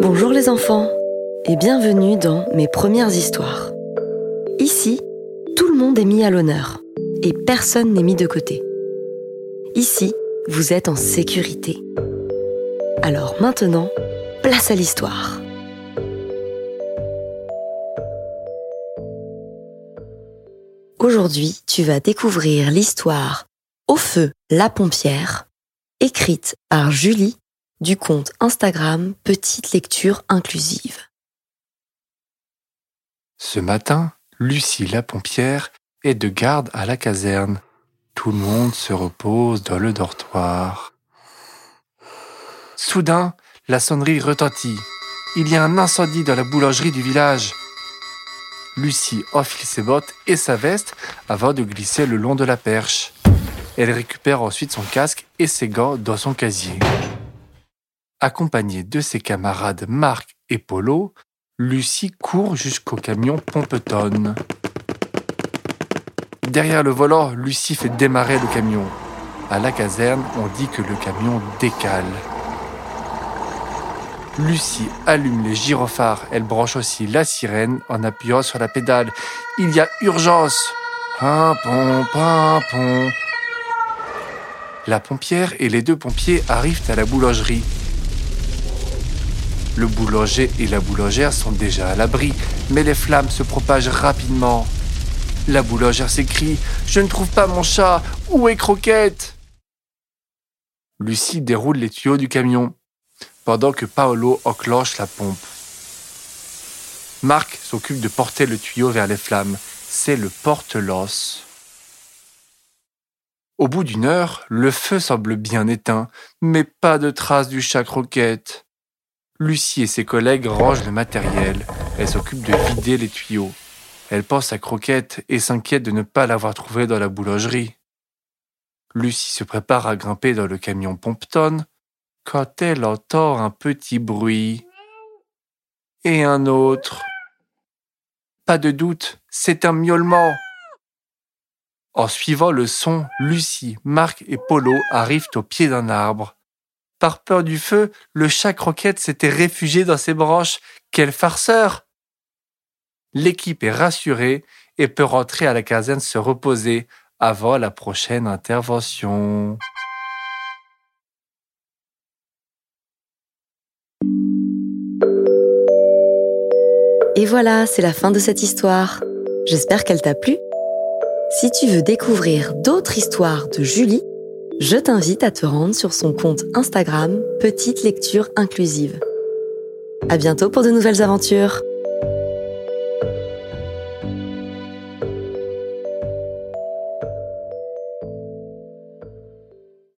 Bonjour les enfants et bienvenue dans mes premières histoires. Ici, tout le monde est mis à l'honneur et personne n'est mis de côté. Ici, vous êtes en sécurité. Alors maintenant, place à l'histoire. Aujourd'hui, tu vas découvrir l'histoire Au feu la pompière, écrite par Julie du compte Instagram Petite Lecture Inclusive. Ce matin, Lucie la pompière est de garde à la caserne. Tout le monde se repose dans le dortoir. Soudain, la sonnerie retentit. Il y a un incendie dans la boulangerie du village. Lucie enfile ses bottes et sa veste avant de glisser le long de la perche. Elle récupère ensuite son casque et ses gants dans son casier. Accompagnée de ses camarades Marc et Polo, Lucie court jusqu'au camion Pompetonne. Derrière le volant, Lucie fait démarrer le camion. À la caserne, on dit que le camion décale. Lucie allume les gyrophares. Elle branche aussi la sirène en appuyant sur la pédale. Il y a urgence. Pimpon, pimpon. La pompière et les deux pompiers arrivent à la boulangerie. Le boulanger et la boulangère sont déjà à l'abri, mais les flammes se propagent rapidement. La boulangère s'écrie Je ne trouve pas mon chat Où est Croquette? Lucie déroule les tuyaux du camion pendant que Paolo enclenche la pompe. Marc s'occupe de porter le tuyau vers les flammes. C'est le porte-lance. Au bout d'une heure, le feu semble bien éteint, mais pas de traces du chat croquette. Lucie et ses collègues rangent le matériel. Elle s'occupe de vider les tuyaux. Elle pense à Croquette et s'inquiète de ne pas l'avoir trouvée dans la boulangerie. Lucie se prépare à grimper dans le camion Pompton quand elle entend un petit bruit. Et un autre. Pas de doute, c'est un miaulement. En suivant le son, Lucie, Marc et Polo arrivent au pied d'un arbre. Par peur du feu, le chat croquette s'était réfugié dans ses branches. Quel farceur L'équipe est rassurée et peut rentrer à la caserne se reposer avant la prochaine intervention. Et voilà, c'est la fin de cette histoire. J'espère qu'elle t'a plu. Si tu veux découvrir d'autres histoires de Julie, je t'invite à te rendre sur son compte Instagram Petite Lecture Inclusive. À bientôt pour de nouvelles aventures.